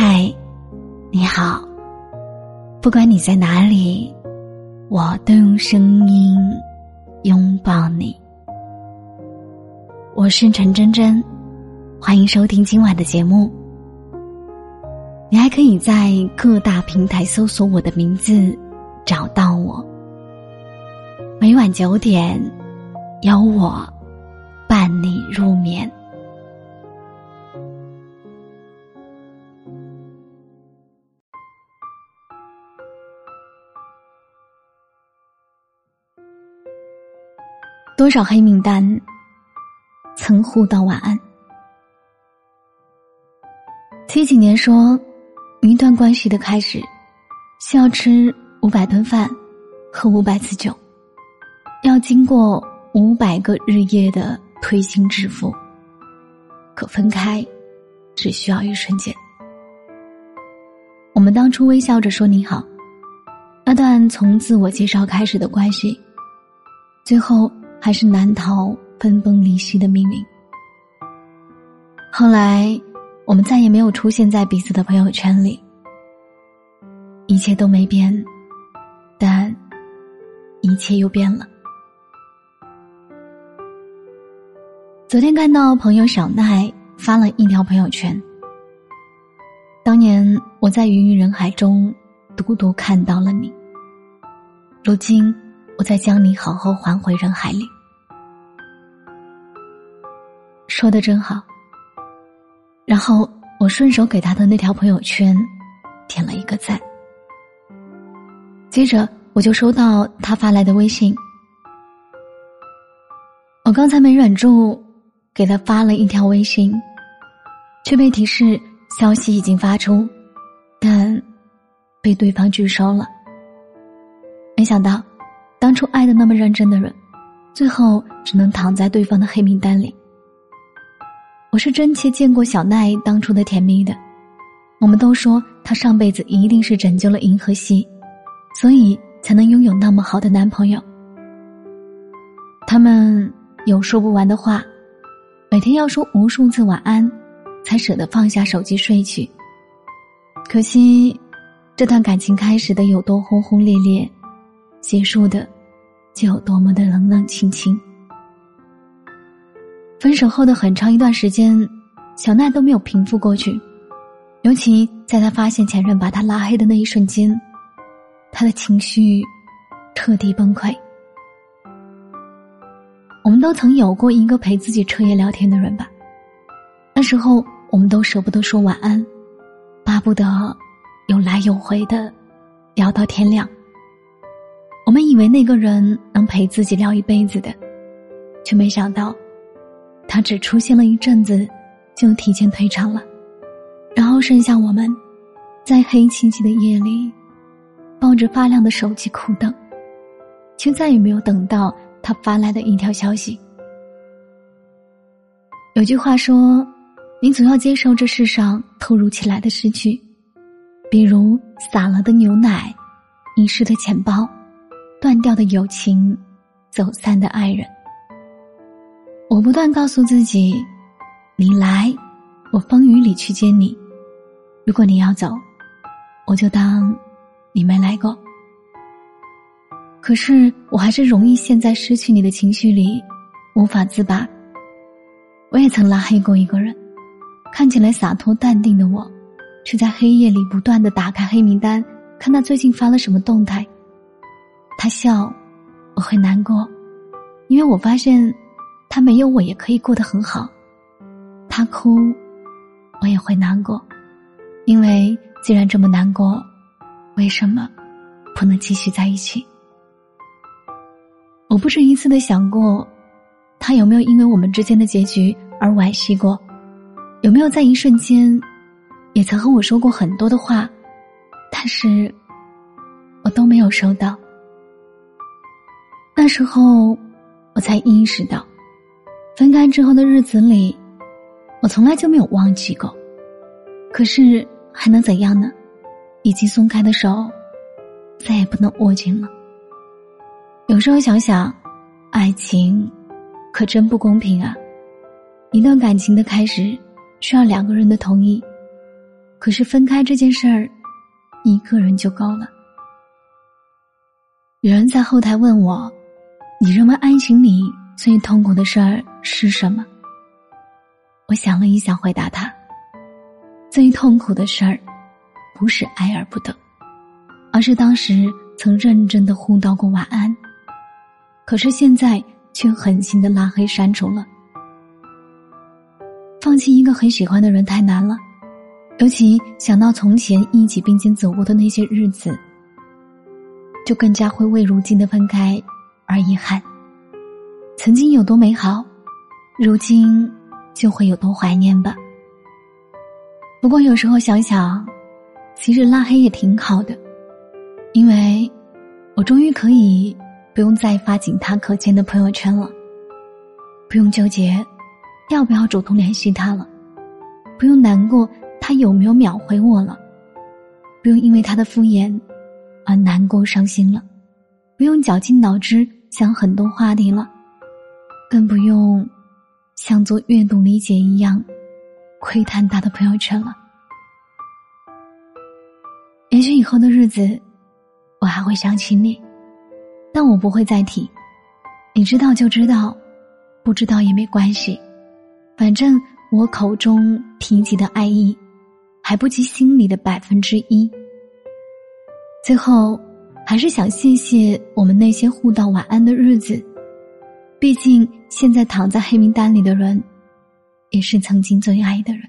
嗨，你好。不管你在哪里，我都用声音拥抱你。我是陈真真，欢迎收听今晚的节目。你还可以在各大平台搜索我的名字，找到我。每晚九点，有我伴你入眠。多少黑名单曾互道晚安？七几年说，一段关系的开始，需要吃五百顿饭，喝五百次酒，要经过五百个日夜的推心置腹。可分开，只需要一瞬间。我们当初微笑着说你好，那段从自我介绍开始的关系，最后。还是难逃分崩离析的命运。后来，我们再也没有出现在彼此的朋友圈里。一切都没变，但一切又变了。昨天看到朋友小奈发了一条朋友圈。当年我在芸芸人海中独独看到了你，如今。我再将你好好还回人海里，说的真好。然后我顺手给他的那条朋友圈点了一个赞，接着我就收到他发来的微信。我刚才没忍住，给他发了一条微信，却被提示消息已经发出，但被对方拒收了。没想到。当初爱的那么认真的人，最后只能躺在对方的黑名单里。我是真切见过小奈当初的甜蜜的，我们都说她上辈子一定是拯救了银河系，所以才能拥有那么好的男朋友。他们有说不完的话，每天要说无数次晚安，才舍得放下手机睡去。可惜，这段感情开始的有多轰轰烈烈。结束的，就有多么的冷冷清清。分手后的很长一段时间，小奈都没有平复过去，尤其在他发现前任把他拉黑的那一瞬间，他的情绪彻底崩溃。我们都曾有过一个陪自己彻夜聊天的人吧？那时候我们都舍不得说晚安，巴不得有来有回的聊到天亮。我们以为那个人能陪自己聊一辈子的，却没想到，他只出现了一阵子，就提前退场了。然后剩下我们，在黑漆漆的夜里，抱着发亮的手机苦等，却再也没有等到他发来的一条消息。有句话说：“你总要接受这世上突如其来的失去，比如洒了的牛奶，遗失的钱包。”断掉的友情，走散的爱人。我不断告诉自己：“你来，我风雨里去接你；如果你要走，我就当你没来过。”可是，我还是容易陷在失去你的情绪里，无法自拔。我也曾拉黑过一个人，看起来洒脱淡定的我，却在黑夜里不断的打开黑名单，看他最近发了什么动态。他笑，我会难过，因为我发现，他没有我也可以过得很好。他哭，我也会难过，因为既然这么难过，为什么不能继续在一起？我不止一次的想过，他有没有因为我们之间的结局而惋惜过？有没有在一瞬间，也曾和我说过很多的话？但是，我都没有收到。那时候，我才意识到，分开之后的日子里，我从来就没有忘记过。可是还能怎样呢？已经松开的手，再也不能握紧了。有时候想想，爱情可真不公平啊！一段感情的开始，需要两个人的同意，可是分开这件事儿，一个人就够了。有人在后台问我：“你认为爱情里最痛苦的事儿是什么？”我想了一想，回答他：“最痛苦的事儿，不是爱而不得，而是当时曾认真的互道过晚安，可是现在却狠心的拉黑删除了。放弃一个很喜欢的人太难了，尤其想到从前一起并肩走过的那些日子。”就更加会为如今的分开而遗憾。曾经有多美好，如今就会有多怀念吧。不过有时候想想，其实拉黑也挺好的，因为我终于可以不用再发仅他可见的朋友圈了，不用纠结要不要主动联系他了，不用难过他有没有秒回我了，不用因为他的敷衍。而难过伤心了，不用绞尽脑汁想很多话题了，更不用像做阅读理解一样窥探他的朋友圈了。也许以后的日子，我还会想起你，但我不会再提。你知道就知道，不知道也没关系，反正我口中提及的爱意，还不及心里的百分之一。最后，还是想谢谢我们那些互道晚安的日子。毕竟，现在躺在黑名单里的人，也是曾经最爱的人。